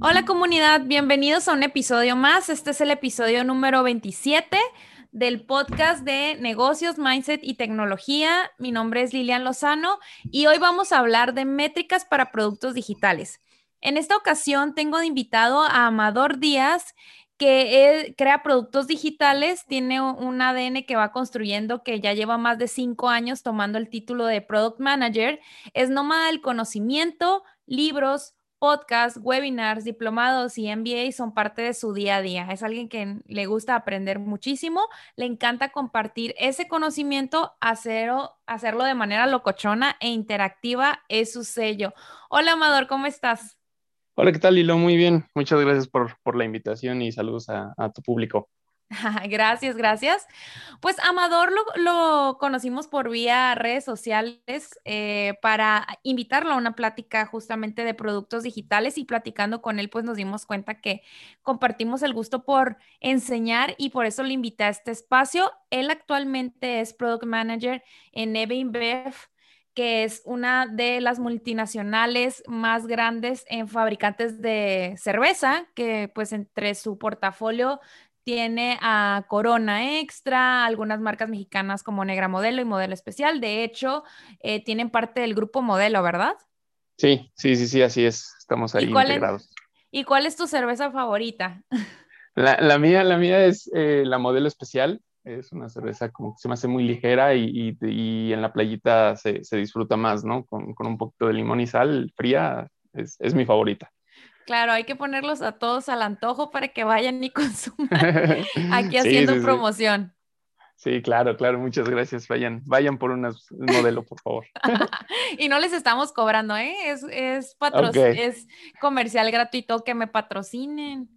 Hola comunidad, bienvenidos a un episodio más. Este es el episodio número 27 del podcast de negocios, mindset y tecnología. Mi nombre es Lilian Lozano y hoy vamos a hablar de métricas para productos digitales. En esta ocasión tengo de invitado a Amador Díaz, que crea productos digitales, tiene un ADN que va construyendo, que ya lleva más de cinco años tomando el título de Product Manager, es nómada del conocimiento, libros, podcasts, webinars, diplomados y MBA son parte de su día a día. Es alguien que le gusta aprender muchísimo, le encanta compartir ese conocimiento, hacerlo, de manera locochona e interactiva, es su sello. Hola Amador, ¿cómo estás? Hola, ¿qué tal, Lilo? Muy bien. Muchas gracias por, la invitación y saludos a tu público. Gracias, gracias. Pues Amador lo, conocimos por vía redes sociales eh, para invitarlo a una plática justamente de productos digitales y platicando con él, pues nos dimos cuenta que compartimos el gusto por enseñar y por eso le invité a este espacio. Él actualmente es Product Manager en Eve InBev que es una de las multinacionales más grandes en fabricantes de cerveza, que pues entre su portafolio tiene a Corona Extra, algunas marcas mexicanas como Negra Modelo y Modelo Especial. De hecho, eh, tienen parte del grupo Modelo, ¿verdad? Sí, sí, sí, sí, así es. Estamos ahí integrados. ¿Y cuál es tu cerveza favorita? La, mía, la mía es eh, la Modelo Especial. Es una cerveza como que se me hace muy ligera y, en la playita se, disfruta más, ¿no? Con, un poquito de limón y sal fría, es, es mi favorita. Claro, hay que ponerlos a todos al antojo para que vayan y consuman aquí haciendo promoción. Sí. claro, claro, muchas gracias. Vayan, vayan por un modelo, por favor. y no les estamos cobrando, ¿eh? Es, es, es comercial gratuito que me patrocinen.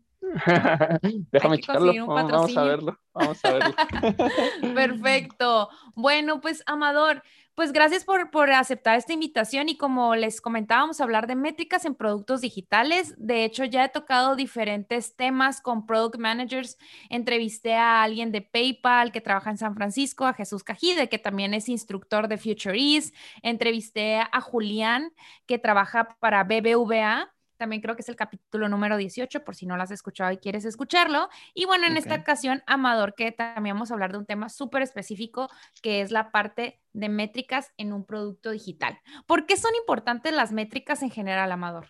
Déjame checarlo. Vamos a verlo. Vamos a verlo. Perfecto. Bueno, pues Amador, pues gracias por, por, aceptar esta invitación y como les comentábamos, hablar de métricas en productos digitales. De hecho, ya he tocado diferentes temas con product managers. Entrevisté a alguien de PayPal que trabaja en San Francisco, a Jesús Cajide, que también es instructor de Future Ease. Entrevisté a Julián, que trabaja para BBVA también creo que es el capítulo número 18, por si no lo has escuchado y quieres escucharlo. Y bueno, en esta ocasión, Amador, que también vamos a hablar de un tema súper específico, que es la parte de métricas en un producto digital. ¿Por qué son importantes las métricas en general, Amador?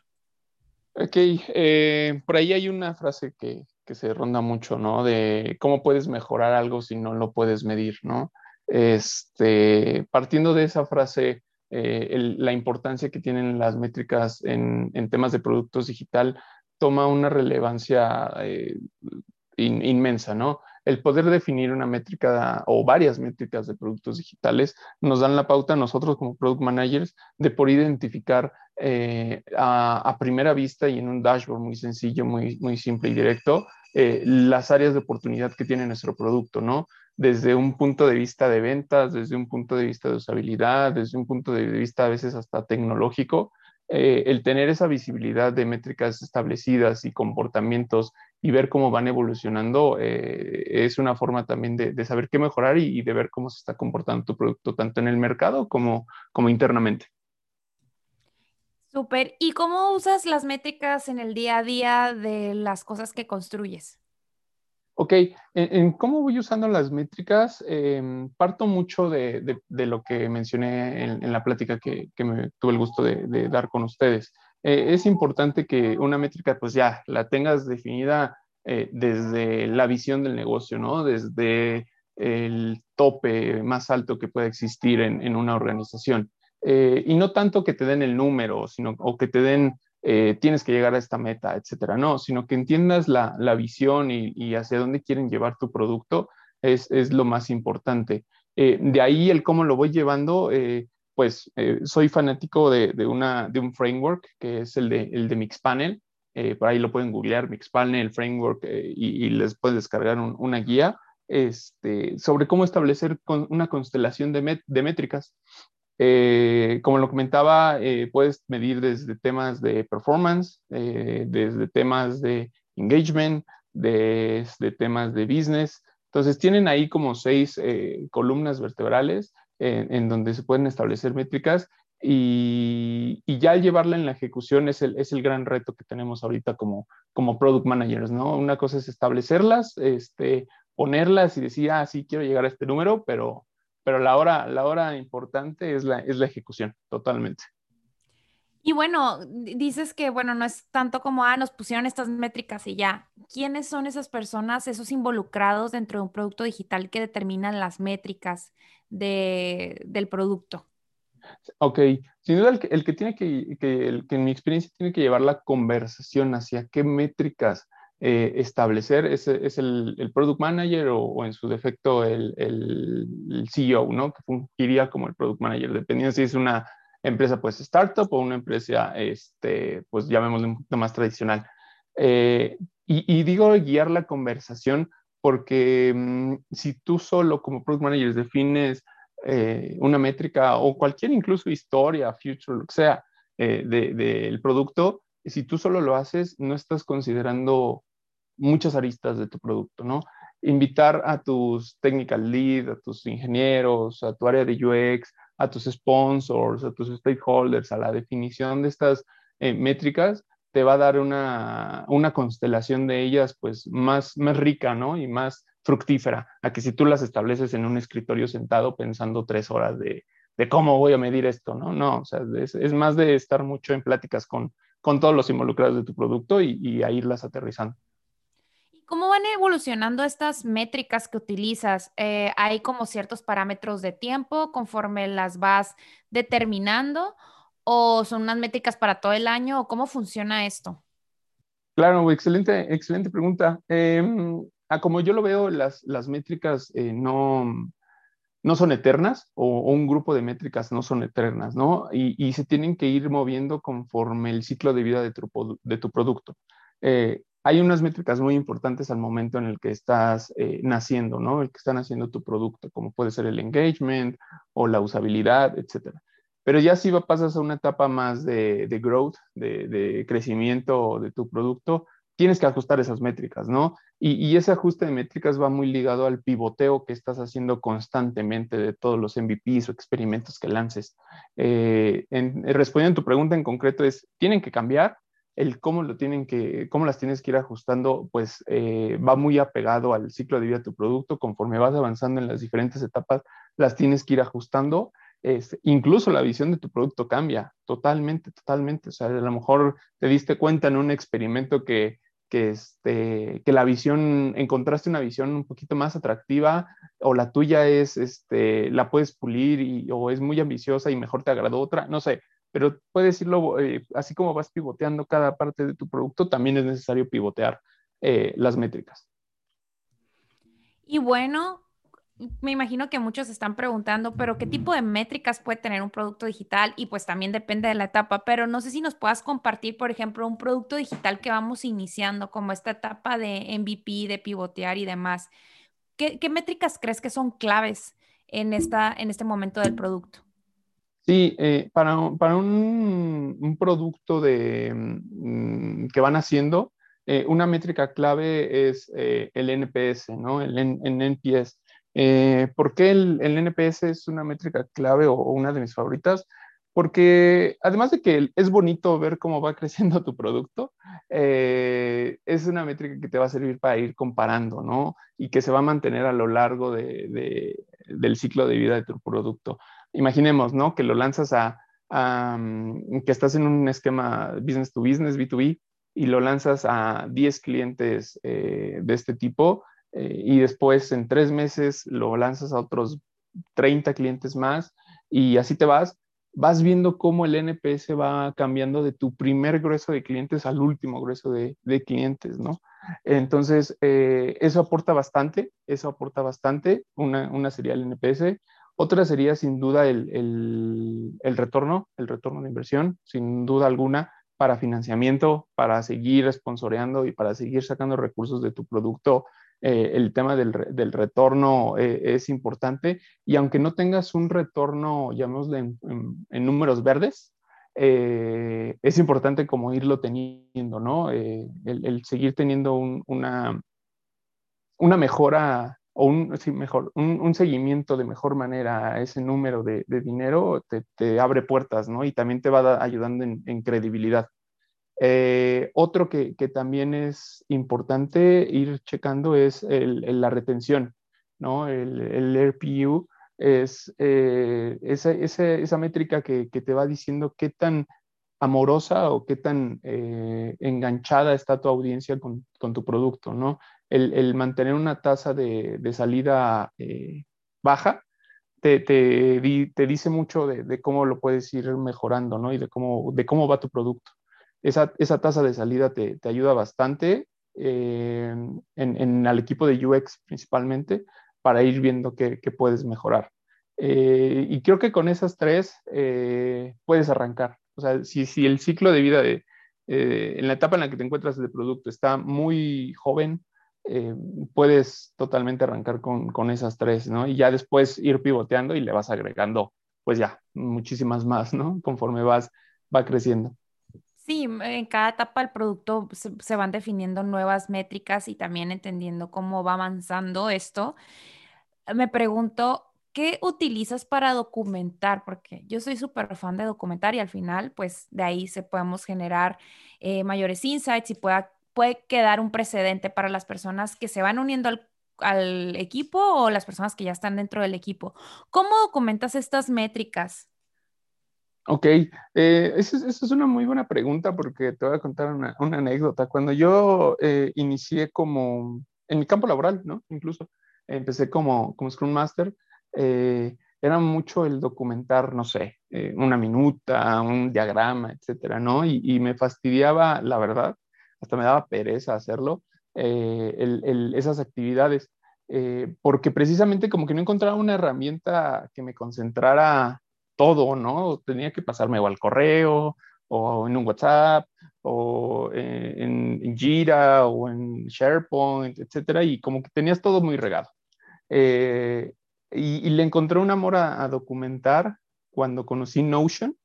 Ok, eh, por ahí hay una frase que, que, se ronda mucho, ¿no? De cómo puedes mejorar algo si no lo puedes medir, ¿no? Este, partiendo de esa frase, eh, la importancia que tienen las métricas en, temas de productos digital toma una relevancia eh, inmensa, ¿no? El poder definir una métrica o varias métricas de productos digitales nos dan la pauta a nosotros como product managers de por identificar eh, a, primera vista y en un dashboard muy sencillo, muy, muy simple y directo, las áreas de oportunidad que tiene nuestro producto, ¿no? Desde un punto de vista de ventas, desde un punto de vista de usabilidad, desde un punto de vista a veces hasta tecnológico, eh, el tener esa visibilidad de métricas establecidas y comportamientos y ver cómo van evolucionando eh, es una forma también de, saber qué mejorar y, de ver cómo se está comportando tu producto, tanto en el mercado como, como internamente. Súper. ¿Y cómo usas las métricas en el día a día de las cosas que construyes? Ok, en, cómo voy usando las métricas, em, parto mucho de, lo que mencioné en, la plática que, me tuve el gusto de, dar con ustedes. Eh, es importante que una métrica, pues ya la tengas definida eh, desde la visión del negocio, ¿no? Desde el tope más alto que pueda existir en, una organización. Eh, y no tanto que te den el número, sino o que te den eh, tienes que llegar a esta meta, etcétera. No, sino que entiendas la, visión y, hacia dónde quieren llevar tu producto es, lo más importante. Eh, de ahí el cómo lo voy llevando, eh, pues soy fanático de, una, de un framework que es el de, el de Mixpanel. por ahí lo pueden googlear, Mixpanel, framework, y, les puedes descargar una guía este, sobre cómo establecer una constelación de, de métricas. Eh, como lo comentaba, eh, puedes medir desde temas de performance, eh, desde temas de engagement, desde temas de business. Entonces, tienen ahí como seis columnas vertebrales en, donde se pueden establecer métricas y, ya llevarla en la ejecución es el, es el gran reto que tenemos ahorita como, como product managers, ¿no? Una cosa es establecerlas, este, ponerlas y decir, ah, sí, quiero llegar a este número, pero, pero la, hora, la hora importante es la, es la ejecución, totalmente. Y bueno, dices que, bueno, no es tanto como, ah, nos pusieron estas métricas y ya. ¿Quiénes son esas personas, esos involucrados dentro de un producto digital que determinan las métricas de, del producto? Ok, sin duda el que, el que tiene que, que, el que en mi experiencia tiene que llevar la conversación hacia qué métricas eh, establecer es, es el, el, product manager o, en su defecto el, el, CEO, ¿no? Que fungiría como el product manager, dependiendo si es una empresa pues startup o una empresa, este, pues llamémosle un poquito más tradicional. Eh, y, digo guiar la conversación porque mm, si tú solo como product manager defines eh, una métrica o cualquier incluso historia, future, lo que sea, eh, del de, producto, si tú solo lo haces, no estás considerando muchas aristas de tu producto, ¿no? Invitar a tus technical lead, a tus ingenieros, a tu área de UX, a tus sponsors, a tus stakeholders, a la definición de estas eh, métricas, te va a dar una, una, constelación de ellas pues más, más rica, ¿no? Y más fructífera, a que si tú las estableces en un escritorio sentado pensando tres horas de, de cómo voy a medir esto, ¿no? No, o sea, es, más de estar mucho en pláticas con, con todos los involucrados de tu producto y, y a irlas aterrizando. ¿Cómo van evolucionando estas métricas que utilizas? Eh, ¿Hay como ciertos parámetros de tiempo conforme las vas determinando? ¿O son unas métricas para todo el año? ¿O cómo funciona esto? Claro, excelente, excelente pregunta. Eh, como yo lo veo, las, las métricas eh, no, no son eternas o, un grupo de métricas no son eternas, ¿no? Y, y, se tienen que ir moviendo conforme el ciclo de vida de tu, de tu producto. Eh, hay unas métricas muy importantes al momento en el que estás eh, naciendo, ¿no? El que está naciendo tu producto, como puede ser el engagement o la usabilidad, etcétera. Pero ya si pasas a una etapa más de, growth, de, crecimiento de tu producto, tienes que ajustar esas métricas, ¿no? Y, ese ajuste de métricas va muy ligado al pivoteo que estás haciendo constantemente de todos los MVPs o experimentos que lances. Eh, en, respondiendo a tu pregunta en concreto es, ¿tienen que cambiar? El cómo lo tienen que, cómo las tienes que ir ajustando, pues eh, va muy apegado al ciclo de vida de tu producto. Conforme vas avanzando en las diferentes etapas, las tienes que ir ajustando. Incluso la visión de tu producto cambia totalmente, totalmente. O sea, a lo mejor te diste cuenta en un experimento que, que, este, que la visión, encontraste una visión un poquito más atractiva o la tuya es, este, la puedes pulir y, o es muy ambiciosa y mejor te agradó otra, no sé, pero puedes irlo, eh, así como vas pivoteando cada parte de tu producto, también es necesario pivotear eh, las métricas. Y bueno, me imagino que muchos están preguntando, pero ¿qué tipo de métricas puede tener un producto digital? Y pues también depende de la etapa, pero no sé si nos puedas compartir, por ejemplo, un producto digital que vamos iniciando, como esta etapa de MVP, de pivotear y demás. ¿Qué, qué métricas crees que son claves en, esta, en este momento del producto? Sí, eh, para, un, producto mm, que van haciendo, eh, una métrica clave es eh, el NPS, ¿no? El, NPS. ¿Por qué el, NPS es una métrica clave o, una de mis favoritas? Porque además de que es bonito ver cómo va creciendo tu producto, es una métrica que te va a servir para ir comparando, ¿no? Y que se va a mantener a lo largo de, de, del ciclo de vida de tu producto imaginemos, ¿no? Que lo lanzas a, a, que estás en un esquema business to business, B2B, y lo lanzas a 10 clientes eh, de este tipo, eh, y después en tres meses lo lanzas a otros 30 clientes más, y así te vas, vas viendo cómo el NPS va cambiando de tu primer grueso de clientes al último grueso de, de clientes, ¿no? Entonces, eh, eso aporta bastante, eso aporta bastante, una, una sería el NPS. Otra sería sin duda el, el, el, retorno, el retorno de inversión, sin duda alguna, para financiamiento, para seguir sponsoreando y para seguir sacando recursos de tu producto. Eh, el tema del, del retorno eh, es importante y aunque no tengas un retorno, llamémosle en, en, en números verdes, eh, es importante como irlo teniendo, ¿no? El, seguir teniendo un, una, una mejora o un, mejor, un, seguimiento de mejor manera a ese número de, dinero te, abre puertas, ¿no? Y también te va ayudando en, credibilidad. Eh, otro que, también es importante ir checando es la retención, ¿no? El, el RPU es eh, esa, esa, métrica que, que, te va diciendo qué tan amorosa o qué tan eh, enganchada está tu audiencia con, con tu producto, ¿no? El, mantener una tasa de, salida eh, baja te, te, te, dice mucho de, cómo lo puedes ir mejorando, ¿no? Y de cómo, de cómo va tu producto. Esa, esa tasa de salida te, ayuda bastante en, en, al equipo de UX principalmente para ir viendo qué, puedes mejorar. Eh, y creo que con esas tres eh, puedes arrancar. O sea, si, si el ciclo de vida de, eh, en la etapa en la que te encuentras de producto está muy joven, puedes totalmente arrancar con, con, esas tres, ¿no? Y ya después ir pivoteando y le vas agregando, pues ya, muchísimas más, ¿no? Conforme vas, va creciendo. Sí, en cada etapa del producto se, van definiendo nuevas métricas y también entendiendo cómo va avanzando esto. Me pregunto, ¿qué utilizas para documentar? Porque yo soy súper fan de documentar y al final, pues de ahí se podemos generar eh, mayores insights y pueda, puede quedar un precedente para las personas que se van uniendo al, equipo o las personas que ya están dentro del equipo. ¿Cómo documentas estas métricas? Ok, eh, esa, es una muy buena pregunta porque te voy a contar una, anécdota. Cuando yo eh, inicié como en mi campo laboral, ¿no? Incluso empecé como, como Scrum Master, eh, era mucho el documentar, no sé, una minuta, un diagrama, etcétera, ¿no? Y, me fastidiaba, la verdad, hasta me daba pereza hacerlo, esas actividades, porque precisamente como que no encontraba una herramienta que me concentrara todo, ¿no? Tenía que pasarme o al correo, o en un WhatsApp, o en, en Jira, o en SharePoint, etcétera, y como que tenías todo muy regado. Eh, y, le encontré un amor a, documentar cuando conocí Notion,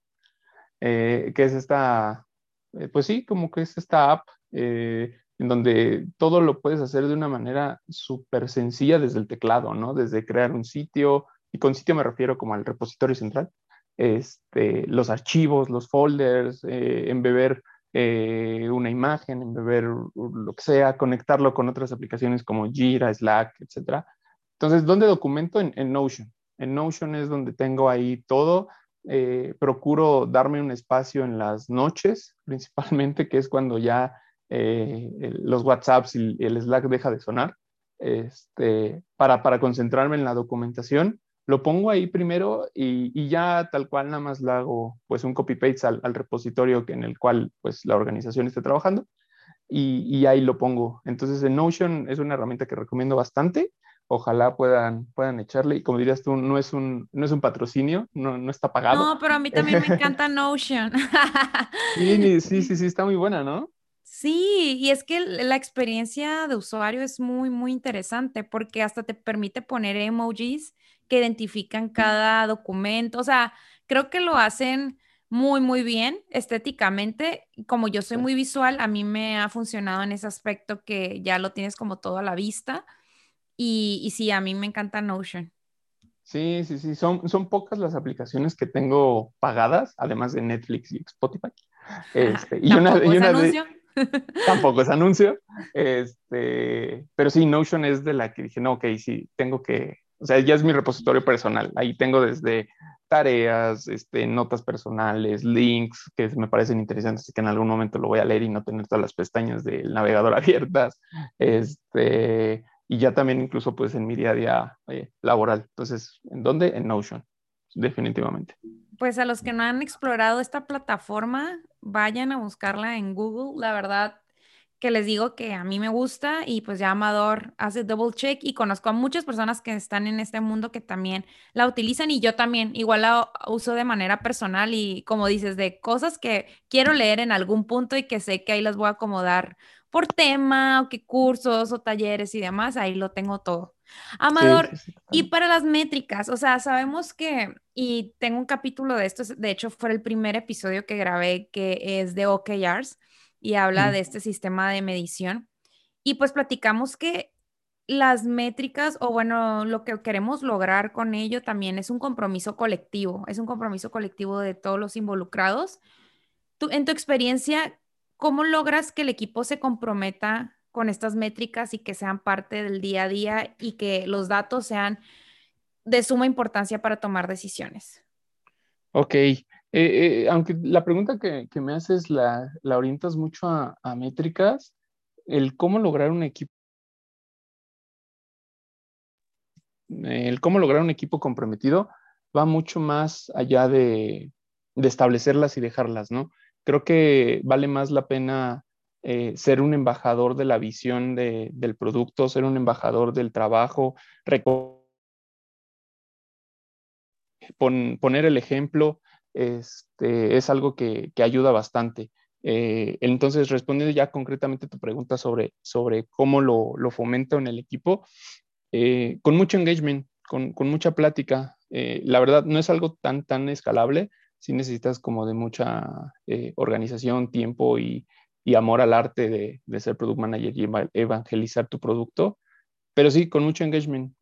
eh, que es esta, eh, pues sí, como que es esta app en donde todo lo puedes hacer de una manera súper sencilla desde el teclado, ¿no? Desde crear un sitio, y con sitio me refiero como al repositorio central, este, los archivos, los folders, eh, embeber eh, una imagen, embeber lo que sea, conectarlo con otras aplicaciones como Jira, Slack, etc. Entonces, ¿dónde documento? En, Notion. En Notion es donde tengo ahí todo. Eh, procuro darme un espacio en las noches, principalmente, que es cuando ya los WhatsApps y el Slack deja de sonar, este, para, para concentrarme en la documentación lo pongo ahí primero y, ya tal cual nada más le hago pues un copy-paste al, repositorio en el cual pues la organización esté trabajando y, ahí lo pongo. Entonces en Notion es una herramienta que recomiendo bastante. Ojalá puedan, puedan echarle y como dirías tú, no es un, no es un patrocinio, no, no está pagado. No, pero a mí también me encanta Notion. sí, sí, sí, sí, está muy buena, ¿no? Sí, y es que la experiencia de usuario es muy, muy interesante porque hasta te permite poner emojis que identifican cada documento. O sea, creo que lo hacen muy, muy bien estéticamente. Como yo soy muy visual, a mí me ha funcionado en ese aspecto que ya lo tienes como todo a la vista. Y, y sí, a mí me encanta Notion. Sí, sí, sí, son, son pocas las aplicaciones que tengo pagadas, además de Netflix y Spotify. Este, y una, y una? Tampoco es anuncio. Este, pero sí, Notion es de la que dije, no, ok, sí, tengo que, o sea, ya es mi repositorio personal. Ahí tengo desde tareas, este, notas personales, links que me parecen interesantes y que en algún momento lo voy a leer y no tener todas las pestañas del navegador abiertas. Este, y ya también incluso pues en mi día a día eh, laboral. Entonces, ¿en dónde? En Notion, definitivamente. Pues a los que no han explorado esta plataforma, vayan a buscarla en Google. La verdad, que les digo que a mí me gusta y pues ya Amador hace double check y conozco a muchas personas que están en este mundo que también la utilizan y yo también igual la uso de manera personal y como dices, de cosas que quiero leer en algún punto y que sé que ahí las voy a acomodar por tema o qué cursos o talleres y demás, ahí lo tengo todo. Amador, y para las métricas, o sea, sabemos que, y tengo un capítulo de esto, de hecho fue el primer episodio que grabé que es de OKRs y habla de este sistema de medición. Y pues platicamos que las métricas o bueno, lo que queremos lograr con ello también es un compromiso colectivo, es un compromiso colectivo de todos los involucrados. Tú, en tu experiencia, ¿cómo logras que el equipo se comprometa con estas métricas y que sean parte del día a día y que los datos sean de suma importancia para tomar decisiones? Ok, eh, eh, aunque la pregunta que, me haces la, orientas mucho a, métricas, el cómo lograr un equipo el cómo lograr un equipo comprometido va mucho más allá de, establecerlas y dejarlas, ¿no? Creo que vale más la pena eh, ser un embajador de la visión del producto, ser un embajador del trabajo, poner el ejemplo, este, es algo que, ayuda bastante. Eh, entonces, respondiendo ya concretamente tu pregunta sobre, sobre cómo lo, lo fomento en el equipo, eh, con mucho engagement, con, mucha plática. La verdad, no es algo tan escalable, si necesitas como de mucha eh, organización, tiempo y, amor al arte de, ser product manager y evangelizar tu producto, pero sí, con mucho engagement,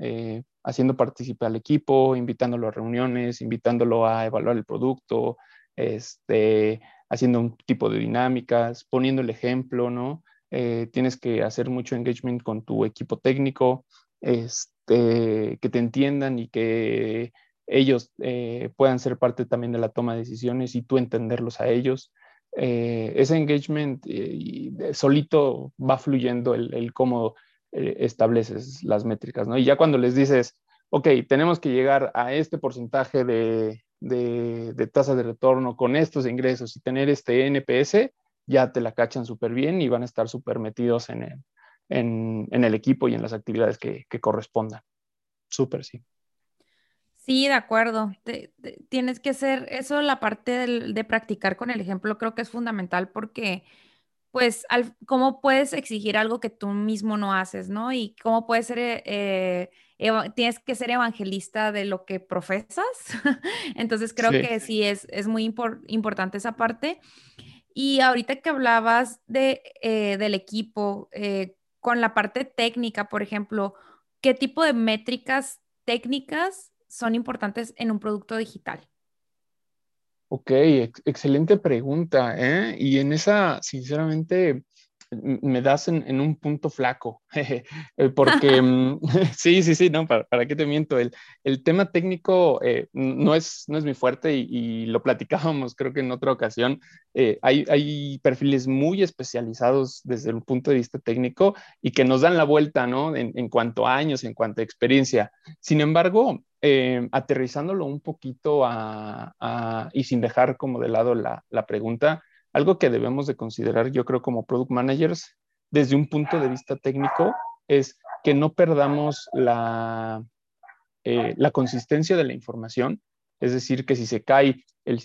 haciendo participar al equipo, invitándolo a reuniones, invitándolo a evaluar el producto, este, haciendo un tipo de dinámicas, poniendo el ejemplo, ¿no? tienes que hacer mucho engagement con tu equipo técnico, este, que te entiendan y que ellos eh, puedan ser parte también de la toma de decisiones y tú entenderlos a ellos. Eh, ese engagement eh, solito va fluyendo el, cómo estableces las métricas, ¿no? Y ya cuando les dices, ok, tenemos que llegar a este porcentaje de, de tasa de retorno con estos ingresos y tener este NPS, ya te la cachan súper bien y van a estar súper metidos en el, en, el equipo y en las actividades que, correspondan. Súper, sí. Sí, de acuerdo. tienes que hacer eso, la parte de, practicar con el ejemplo, creo que es fundamental porque, pues, ¿cómo puedes exigir algo que tú mismo no haces, no? Y cómo puedes ser, eh, tienes que ser evangelista de lo que profesas. Entonces, creo que sí es, es muy importante esa parte. Y ahorita que hablabas de, eh, del equipo, eh, con la parte técnica, por ejemplo, ¿qué tipo de métricas técnicas son importantes en un producto digital? Ok, excelente pregunta. ¿eh? Y en esa, sinceramente, me das en, un punto flaco, eh, porque mm, sí, sí, sí, no, para, para qué te miento, el, el tema técnico eh, no, es, no es mi fuerte y, lo platicábamos creo que en otra ocasión, eh, hay, hay, perfiles muy especializados desde el punto de vista técnico y que nos dan la vuelta, ¿no? En, en cuanto a años, en cuanto a experiencia. Sin embargo, aterrizándolo un poquito a, a, y sin dejar como de lado la, la pregunta, algo que debemos de considerar, yo creo, como product managers, desde un punto de vista técnico, es que no perdamos la, eh, la consistencia de la información. Es decir, que si se cae el,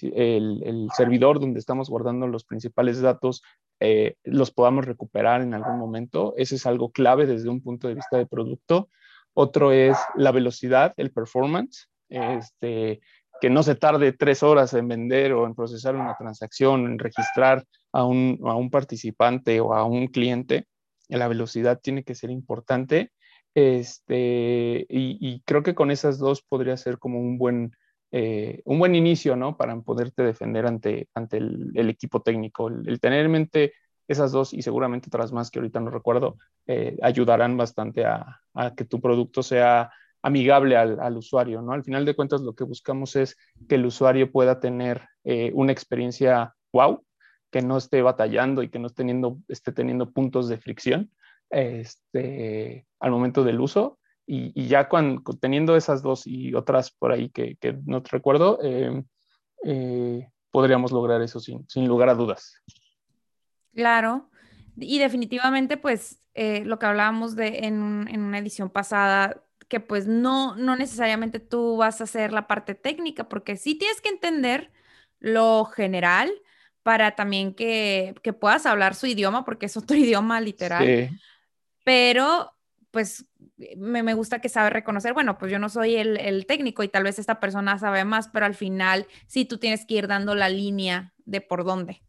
servidor donde estamos guardando los principales datos, eh, los podamos recuperar en algún momento. Eso es algo clave desde un punto de vista de producto. Otro es la velocidad, el performance. Este, que no se tarde tres horas en vender o en procesar una transacción, en registrar a un, a un participante o a un cliente, la velocidad tiene que ser importante. Este, y, creo que con esas dos podría ser como un buen, eh, un buen inicio, ¿no? Para poderte defender ante, ante el, equipo técnico. El, tener en mente esas dos y seguramente otras más que ahorita no recuerdo, eh, ayudarán bastante a, a, que tu producto sea amigable al, usuario, ¿no? Al final de cuentas lo que buscamos es que el usuario pueda tener eh, una experiencia wow, que no esté batallando y que no esté teniendo, esté teniendo puntos de fricción este, al momento del uso. Y, ya cuando, teniendo esas dos y otras por ahí que, no te recuerdo, em, eh, podríamos lograr eso sin, sin lugar a dudas. Claro. Y definitivamente, pues, eh, lo que hablábamos de en, en, una edición pasada, que pues no, no necesariamente tú vas a hacer la parte técnica, porque sí tienes que entender lo general para también que, puedas hablar su idioma, porque es otro idioma literal. Pero pues me, gusta que sabe reconocer, bueno, pues yo no soy el, técnico y tal vez esta persona sabe más, pero al final sí tú tienes que ir dando la línea de por dónde.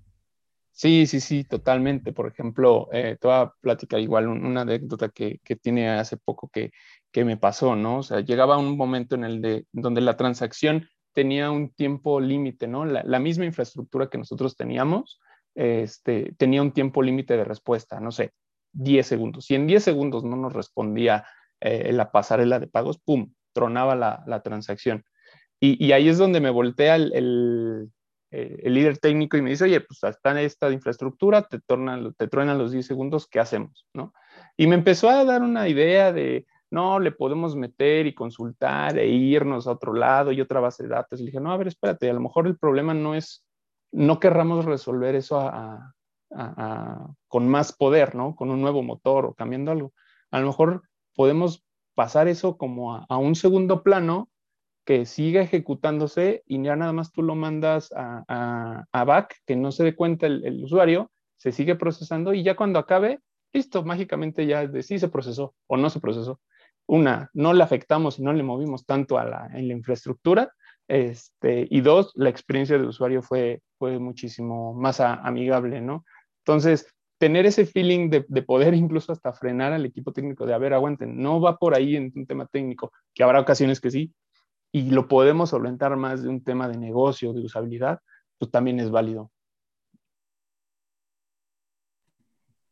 Sí, sí, sí, totalmente. Por ejemplo, eh, te voy a platicar igual una anécdota que, que, tiene hace poco que, que me pasó, ¿no? O sea, llegaba un momento en el de donde la transacción tenía un tiempo límite, ¿no? La, la, misma infraestructura que nosotros teníamos este, tenía un tiempo límite de respuesta, no sé, 10 segundos. Si en 10 segundos no nos respondía eh, la pasarela de pagos, ¡pum!, tronaba la, la transacción. Y, y, ahí es donde me voltea el, el, eh, el líder técnico y me dice, oye, pues está esta infraestructura, te, tornan, te truenan los 10 segundos, ¿qué hacemos? ¿no? Y me empezó a dar una idea de, no, le podemos meter y consultar e irnos a otro lado y otra base de datos. Le dije, no, a ver, espérate, a lo mejor el problema no es, no querramos resolver eso con más poder, ¿no? Con un nuevo motor o cambiando algo. A lo mejor podemos pasar eso como a, un segundo plano que siga ejecutándose y ya nada más tú lo mandas a, back, que no se dé cuenta el, el, usuario, se sigue procesando y ya cuando acabe, listo, mágicamente ya de sí se procesó o no se procesó. Una, no le afectamos y no le movimos tanto a la, en la infraestructura. Este, y dos, la experiencia de usuario fue, fue muchísimo más amigable, ¿no? Entonces, tener ese feeling de, de, poder incluso hasta frenar al equipo técnico de, a ver, aguanten, no va por ahí en un tema técnico, que habrá ocasiones que sí, y lo podemos solventar más de un tema de negocio, de usabilidad, pues también es válido.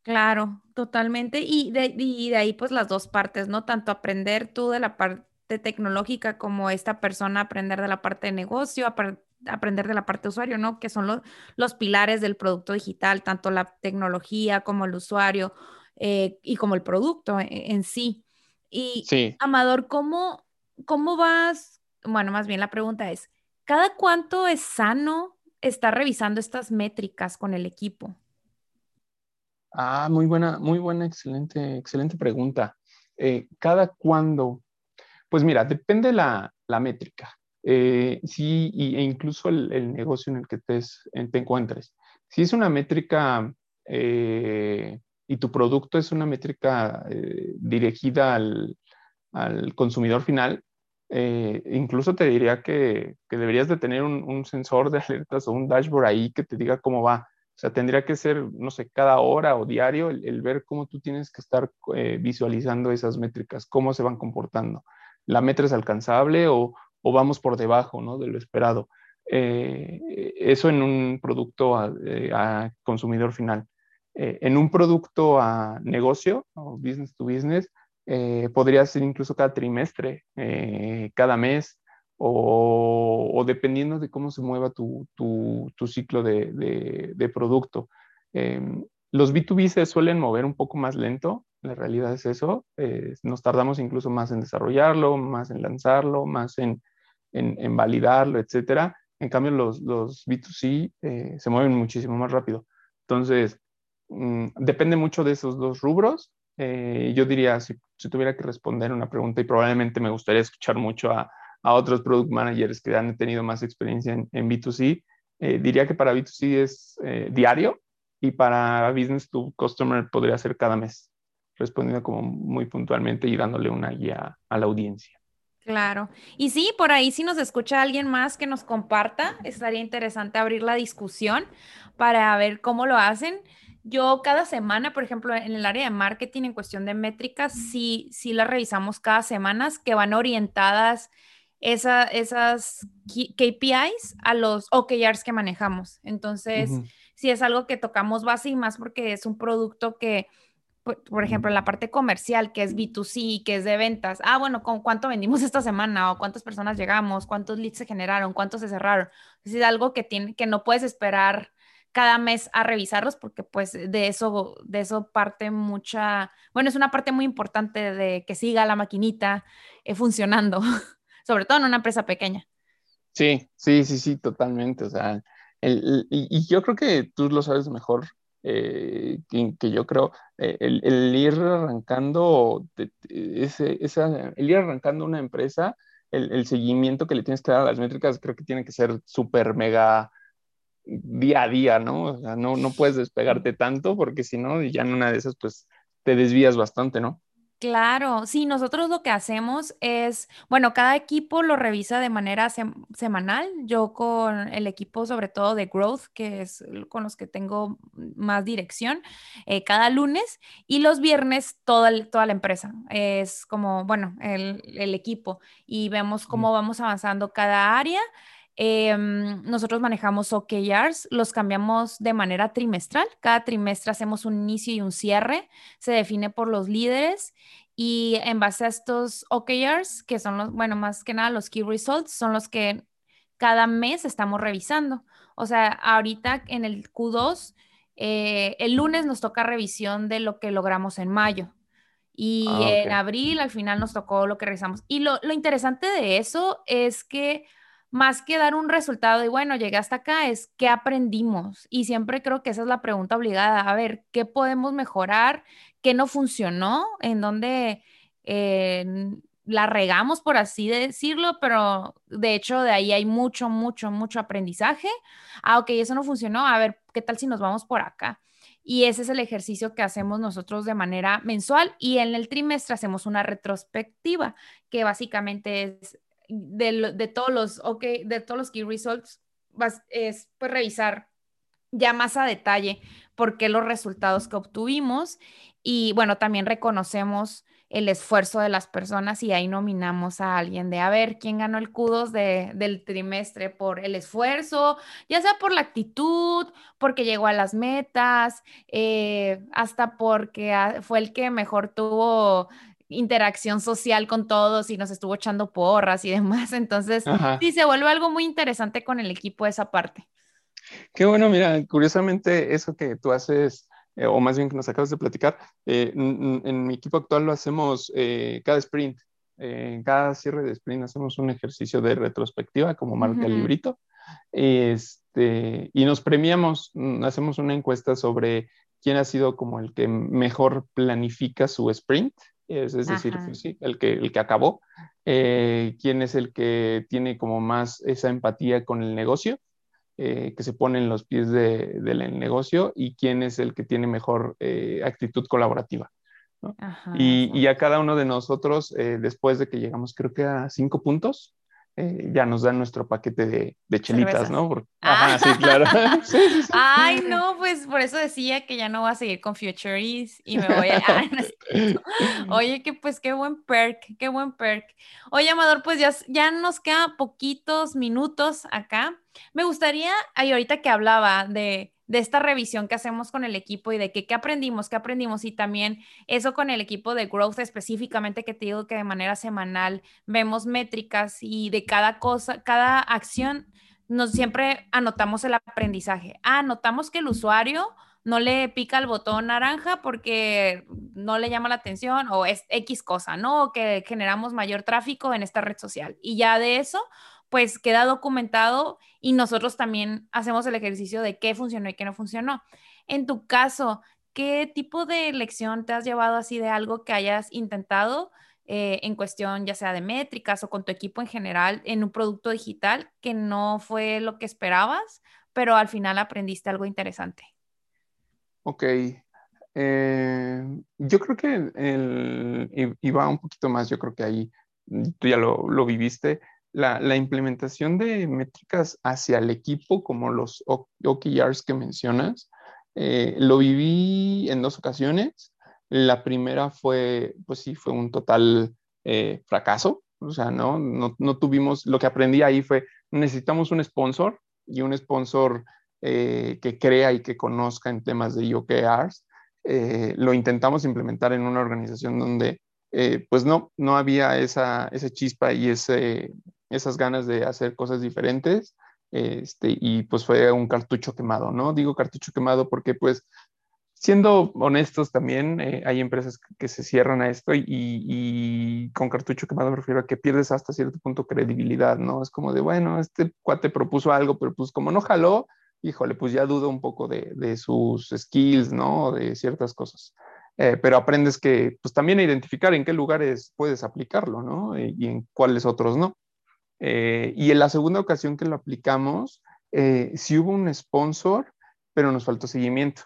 Claro, totalmente. Y de, y de, ahí pues las dos partes, ¿no? Tanto aprender tú de la parte tecnológica como esta persona aprender de la parte de negocio, aprender de la parte de usuario, ¿no? Que son lo, los pilares del producto digital, tanto la tecnología como el usuario eh, y como el producto en, en sí. Y sí. Amador, ¿cómo, ¿cómo vas bueno, más bien la pregunta es, ¿cada cuánto es sano estar revisando estas métricas con el equipo? Ah, muy buena, muy buena, excelente, excelente pregunta. Eh, ¿Cada cuándo? Pues mira, depende la, la métrica. Eh, sí, y, e incluso el, el, negocio en el que te, te, encuentres. Si es una métrica eh, y tu producto es una métrica eh, dirigida al, al, consumidor final, incluso te diría que, que, deberías de tener un, un, sensor de alertas o un dashboard ahí que te diga cómo va. O sea, tendría que ser, no sé, cada hora o diario el, ver cómo tú tienes que estar eh, visualizando esas métricas, cómo se van comportando. ¿La meta es alcanzable o, o vamos por debajo ¿no? de lo esperado? Eh, eso en un producto a, eh, consumidor final. En un producto a negocio o business to business, podría ser incluso cada trimestre, cada mes, o, dependiendo de cómo se mueva tu, tu, ciclo de, de, producto. Eh, los B2B se suelen mover un poco más lento, la realidad es eso, eh, nos tardamos incluso más en desarrollarlo, más en lanzarlo, más en, en, en validarlo, etcétera. En cambio, los, los B2C eh, se mueven muchísimo más rápido. Entonces, mmm, depende mucho de esos dos rubros eh, yo diría, si, si, tuviera que responder una pregunta, y probablemente me gustaría escuchar mucho a, a otros product managers que han tenido más experiencia en, en B2C, eh, diría que para B2C es eh, diario y para business to customer podría ser cada mes, respondiendo como muy puntualmente y dándole una guía a la audiencia. Claro. Y sí, por ahí si nos escucha alguien más que nos comparta, estaría interesante abrir la discusión para ver cómo lo hacen. Yo cada semana, por ejemplo, en el área de marketing, en cuestión de métricas, sí, sí las revisamos cada semana, que van orientadas esa, esas KPIs a los OKRs que manejamos. Entonces, uh -huh. sí es algo que tocamos base y más porque es un producto que, por, por ejemplo, en la parte comercial, que es B2C, que es de ventas. Ah, bueno, ¿con cuánto vendimos esta semana? ¿O cuántas personas llegamos? ¿Cuántos leads se generaron? ¿Cuántos se cerraron? Es algo que, tiene, que no puedes esperar cada mes a revisarlos porque pues de eso, de eso parte mucha, bueno, es una parte muy importante de que siga la maquinita eh, funcionando, sobre todo en una empresa pequeña. Sí, sí, sí, sí, totalmente. O sea, el, y, yo creo que tú lo sabes mejor eh, que, yo creo, eh, el, el, ir arrancando, ese, esa, el ir arrancando una empresa, el, el, seguimiento que le tienes que dar a las métricas creo que tiene que ser súper mega día a día, ¿no? O sea, no, no puedes despegarte tanto porque si no, ya en una de esas, pues te desvías bastante, ¿no? Claro, sí, nosotros lo que hacemos es, bueno, cada equipo lo revisa de manera semanal. Yo con el equipo, sobre todo de Growth, que es con los que tengo más dirección, eh, cada lunes y los viernes toda, toda la empresa. Es como, bueno, el, el equipo y vemos cómo vamos avanzando cada área. Em, nosotros manejamos OKRs, los cambiamos de manera trimestral. Cada trimestre hacemos un inicio y un cierre. Se define por los líderes y en base a estos OKRs, que son los, bueno, más que nada los key results, son los que cada mes estamos revisando. O sea, ahorita en el Q2, eh, el lunes nos toca revisión de lo que logramos en mayo. Y ah, en abril al final nos tocó lo que revisamos. Y lo, lo interesante de eso es que más que dar un resultado y bueno, llegué hasta acá, es qué aprendimos. Y siempre creo que esa es la pregunta obligada. A ver, ¿qué podemos mejorar? ¿Qué no funcionó? ¿En dónde eh, la regamos, por así decirlo? Pero de hecho, de ahí hay mucho, mucho, mucho aprendizaje. Ah, ok, eso no funcionó. A ver, ¿qué tal si nos vamos por acá? Y ese es el ejercicio que hacemos nosotros de manera mensual y en el trimestre hacemos una retrospectiva, que básicamente es de, todos los, ok, de todos los key results, es pues revisar ya más a detalle por qué los resultados que obtuvimos y bueno, también reconocemos el esfuerzo de las personas y ahí nominamos a alguien de a ver quién ganó el kudos de, del trimestre por el esfuerzo, ya sea por la actitud, porque llegó a las metas, eh, hasta porque ah, fue el que mejor tuvo interacción social con todos y nos estuvo echando porras y demás. Entonces, sí, se vuelve algo muy interesante con el equipo esa parte. Qué bueno, mira, curiosamente eso que tú haces, eh, o más bien que nos acabas de platicar, eh, en, mi equipo actual lo hacemos eh, cada sprint. en cada cierre de sprint hacemos un ejercicio de retrospectiva, como marca el librito, este, y nos premiamos, mm, hacemos una encuesta sobre quién ha sido como el que mejor planifica su sprint es, decir, pues sí, el que, el que acabó, eh, quién es el que tiene como más esa empatía con el negocio, eh, que se pone en los pies del negocio y quién es el que tiene mejor eh, actitud colaborativa. y, y, a cada uno de nosotros, después de que llegamos creo que a cinco puntos, eh, ya nos dan nuestro paquete de, de chelitas, ¿no? ah. sí, claro. Ay, no, pues por eso decía que ya no voy a seguir con Futuries y me voy a... Oye, que pues qué buen perk, qué buen perk. Oye, Amador, pues ya, ya nos quedan poquitos minutos acá. Me gustaría, ay, ahorita que hablaba de de esta revisión que hacemos con el equipo y de qué aprendimos, qué aprendimos y también eso con el equipo de growth específicamente que te digo que de manera semanal vemos métricas y de cada cosa, cada acción nos siempre anotamos el aprendizaje. Ah, anotamos que el usuario no le pica el botón naranja porque no le llama la atención o es X cosa, ¿no? Que generamos mayor tráfico en esta red social. Y ya de eso, pues queda documentado y nosotros también hacemos el ejercicio de qué funcionó y qué no funcionó. En tu caso, ¿qué tipo de lección te has llevado así de algo que hayas intentado eh, en cuestión ya sea de métricas o con tu equipo en general en un producto digital que no fue lo que esperabas, pero al final aprendiste algo interesante? Ok. Eh, yo creo que iba un poquito más, yo creo que ahí tú ya lo, lo viviste la, implementación de métricas hacia el equipo, como los OKRs que mencionas, eh, lo viví en dos ocasiones. La primera fue, pues sí, fue un total eh, fracaso. O sea, ¿no? No, tuvimos, lo que aprendí ahí fue, necesitamos un sponsor y un sponsor eh, que crea y que conozca en temas de OKRs. lo intentamos implementar en una organización donde pues no, no había esa, esa chispa y ese, esas ganas de hacer cosas diferentes, este, y pues fue un cartucho quemado, ¿no? Digo cartucho quemado porque pues siendo honestos también, eh, hay empresas que se cierran a esto y, con cartucho quemado me refiero a que pierdes hasta cierto punto credibilidad, ¿no? Es como de, bueno, este cuate propuso algo, pero pues como no jaló, híjole, pues ya dudo un poco de, sus skills, ¿no? De ciertas cosas. Eh, pero aprendes que, pues también a identificar en qué lugares puedes aplicarlo, ¿no? y en cuáles otros no. Eh, y en la segunda ocasión que lo aplicamos, eh, sí hubo un sponsor, pero nos faltó seguimiento.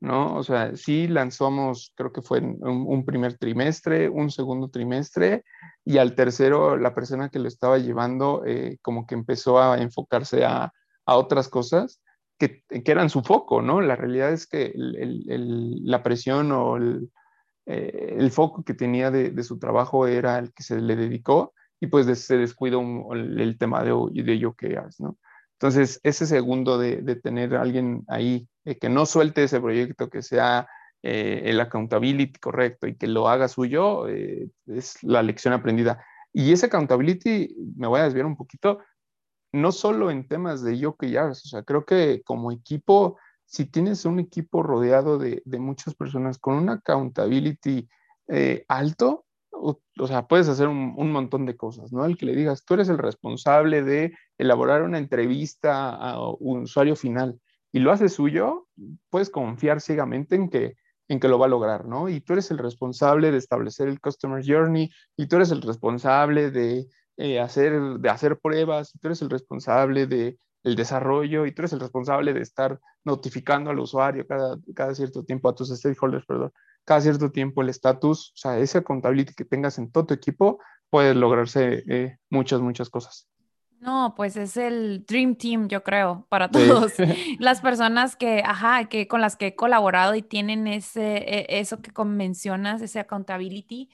¿no? O sea, sí lanzamos, creo que fue un, primer trimestre, un segundo trimestre, y al tercero la persona que lo estaba llevando eh, como que empezó a enfocarse a, otras cosas que, eran su foco, ¿no? La realidad es que la presión o el, foco que tenía de, su trabajo era el que se le dedicó y pues se descuidó el, tema de, de que ¿no? Entonces, ese segundo de, tener a alguien ahí eh, que no suelte ese proyecto, que sea eh, el accountability correcto y que lo haga suyo, eh, es la lección aprendida. Y ese accountability, me voy a desviar un poquito, no solo en temas de ya, o sea, creo que como equipo, si tienes un equipo rodeado de, de muchas personas con un accountability alto, o, sea, puedes hacer un, montón de cosas, ¿no? El que le digas, tú eres el responsable de elaborar una entrevista a un usuario final y lo hace suyo, puedes confiar ciegamente en que, en que lo va a lograr, ¿no? Y tú eres el responsable de establecer el Customer Journey y tú eres el responsable de, eh, hacer, de hacer pruebas, y tú eres el responsable de el desarrollo y tú eres el responsable de estar notificando al usuario cada, cada cierto tiempo, a tus stakeholders, perdón, cada cierto tiempo el estatus, o sea, esa contabilidad que tengas en todo tu equipo, puede lograrse eh, muchas, muchas cosas. No, pues es el Dream Team, yo creo, para todos. Las personas que, ajá, que con las que he colaborado y tienen ese, e, eso que mencionas, ese accountability,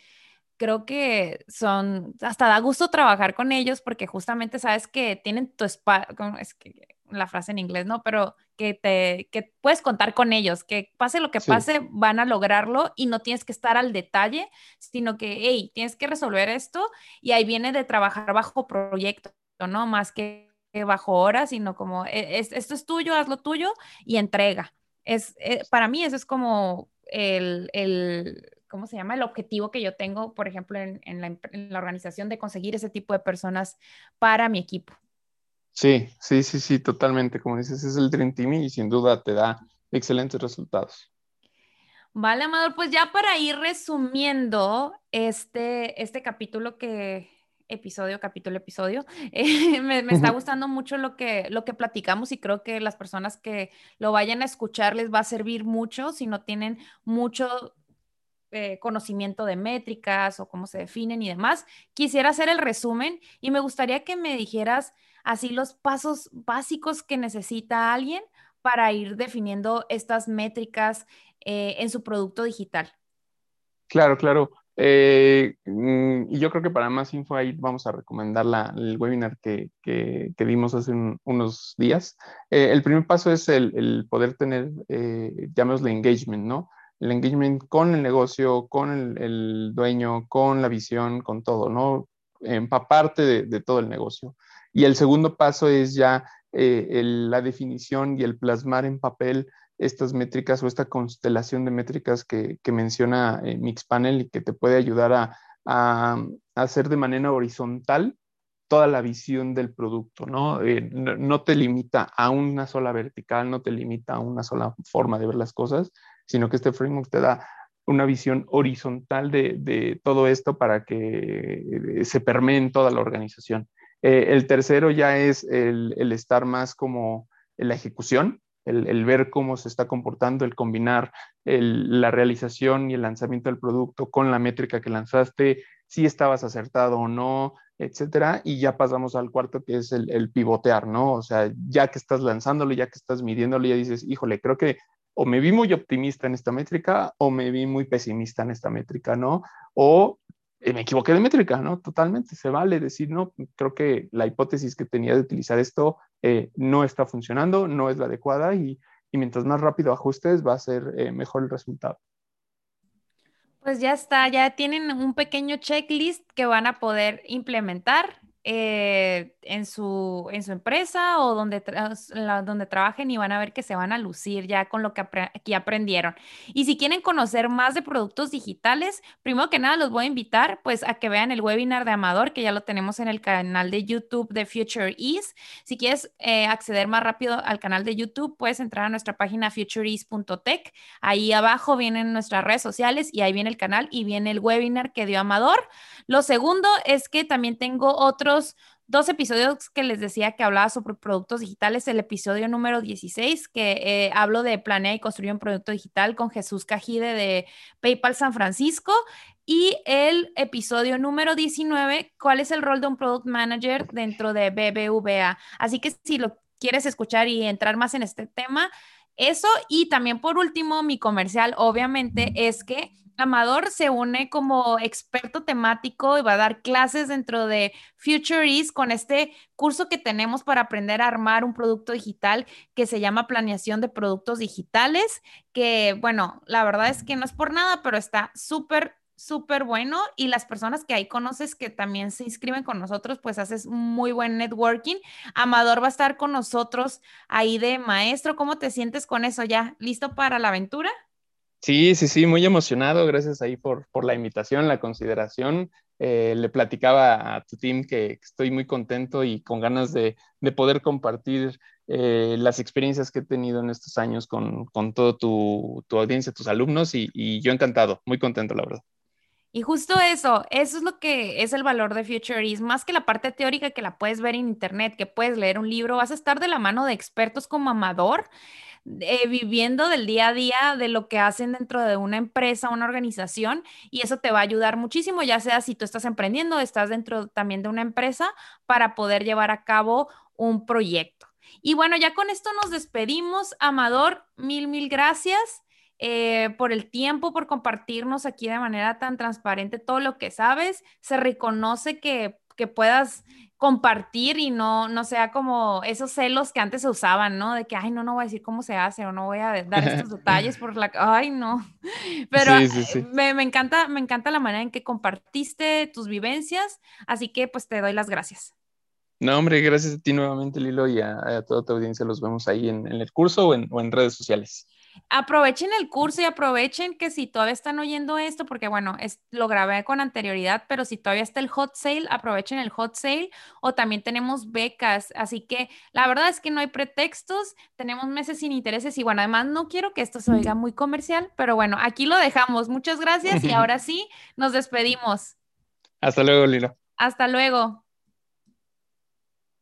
creo que son, hasta da gusto trabajar con ellos porque justamente sabes que tienen tu espacio, es que la frase en inglés, ¿no? Pero que te, que puedes contar con ellos, que pase lo que pase, van a lograrlo y no tienes que estar al detalle, sino que, hey, tienes que resolver esto y ahí viene de trabajar bajo proyecto, ¿no? Más que bajo horas, sino como, e, esto es tuyo, haz lo tuyo y entrega. Es, eh, para mí eso es como el, el, ¿cómo se llama? El objetivo que yo tengo, por ejemplo, en, la, en la organización de conseguir ese tipo de personas para mi equipo. Sí, sí, sí, sí, totalmente. Como dices, es el Dream Team y sin duda te da excelentes resultados. Vale, Amador, pues ya para ir resumiendo este, este capítulo que, episodio, capítulo, episodio, eh, me, está gustando mucho lo que, lo que platicamos y creo que las personas que lo vayan a escuchar les va a servir mucho si no tienen mucho eh, conocimiento de métricas o cómo se definen y demás. Quisiera hacer el resumen y me gustaría que me dijeras así los pasos básicos que necesita alguien para ir definiendo estas métricas eh, en su producto digital. Claro, claro. Eh, mm, y yo creo que para más info ahí vamos a recomendar el webinar que, que, dimos hace unos días. el primer paso es el, poder tener, eh, llamémosle engagement, ¿no? el engagement con el negocio, con el, dueño, con la visión, con todo, ¿no? Empaparte de, de todo el negocio. Y el segundo paso es ya eh, la definición y el plasmar en papel estas métricas o esta constelación de métricas que, menciona eh, Mixpanel y que te puede ayudar a, a, hacer de manera horizontal toda la visión del producto, ¿no? Eh, ¿no? ¿no? te limita a una sola vertical, no te limita a una sola forma de ver las cosas, sino que este framework te da una visión horizontal de, todo esto para que se permee en toda la organización. Eh, el tercero ya es el, estar más como en la ejecución, el, ver cómo se está comportando, el combinar la realización y el lanzamiento del producto con la métrica que lanzaste, si estabas acertado o no, etcétera. Y ya pasamos al cuarto que es el, pivotear, ¿no? O sea, ya que estás lanzándolo, ya que estás midiéndolo, ya dices, híjole, creo que o me vi muy optimista en esta métrica o me vi muy pesimista en esta métrica, ¿no? O me equivoqué de métrica, ¿no? Totalmente, se vale decir, no, creo que la hipótesis que tenía de utilizar esto eh, no está funcionando, no es la adecuada y, mientras más rápido ajustes va a ser eh, mejor el resultado. Pues ya está, ya tienen un pequeño checklist que van a poder implementar eh, en, su, en su empresa o donde, donde trabajen y van a ver que se van a lucir ya con lo que, aprendieron. Y si quieren conocer más de productos digitales, primero que nada los voy a invitar pues a que vean el webinar de Amador, que ya lo tenemos en el canal de YouTube de Future Ease. Si quieres eh, acceder más rápido al canal de YouTube, puedes entrar a nuestra página futureease.tech. Ahí abajo vienen nuestras redes sociales y ahí viene el canal y viene el webinar que dio Amador. Lo segundo es que también tengo otro dos episodios que les decía que hablaba sobre productos digitales, el episodio número 16, que eh, hablo de planear y construir un producto digital con Jesús Cajide de PayPal San Francisco, y el episodio número 19, cuál es el rol de un product manager dentro de BBVA. Así que si lo quieres escuchar y entrar más en este tema, eso y también por último, mi comercial obviamente es que Amador se une como experto temático y va a dar clases dentro de Future East con este curso que tenemos para aprender a armar un producto digital que se llama Planeación de Productos Digitales, que bueno, la verdad es que no es por nada, pero está súper súper bueno y las personas que ahí conoces que también se inscriben con nosotros, pues haces muy buen networking. Amador va a estar con nosotros ahí de maestro. ¿Cómo te sientes con eso ya? ¿Listo para la aventura? Sí, sí, sí, muy emocionado. Gracias ahí por, por la invitación, la consideración. Eh, le platicaba a tu team que estoy muy contento y con ganas de, poder compartir eh, las experiencias que he tenido en estos años con, con toda tu, tu, audiencia, tus alumnos y, y yo encantado, muy contento, la verdad. Y justo eso, eso es lo que es el valor de Future Is, más que la parte teórica que la puedes ver en internet, que puedes leer un libro, vas a estar de la mano de expertos como Amador, eh, viviendo del día a día de lo que hacen dentro de una empresa, una organización, y eso te va a ayudar muchísimo, ya sea si tú estás emprendiendo, estás dentro también de una empresa, para poder llevar a cabo un proyecto. Y bueno, ya con esto nos despedimos. Amador, mil, mil gracias. Eh, por el tiempo, por compartirnos aquí de manera tan transparente todo lo que sabes. Se reconoce que, que puedas compartir y no, no sea como esos celos que antes se usaban, ¿no? De que, ay, no, no voy a decir cómo se hace o no voy a dar estos detalles por la... Ay, no. Pero Me, me, encanta, me encanta la manera en que compartiste tus vivencias, así que pues te doy las gracias. No, hombre, gracias a ti nuevamente, Lilo, y a, toda tu audiencia. Los vemos ahí en, el curso o en, o en redes sociales aprovechen el curso y aprovechen que si todavía están oyendo esto, porque bueno, es, lo grabé con anterioridad, pero si todavía está el hot sale, aprovechen el hot sale o también tenemos becas. Así que la verdad es que no hay pretextos, tenemos meses sin intereses y bueno, además no quiero que esto se oiga muy comercial, pero bueno, aquí lo dejamos. Muchas gracias y ahora sí, nos despedimos. Hasta luego, Lilo. Hasta luego.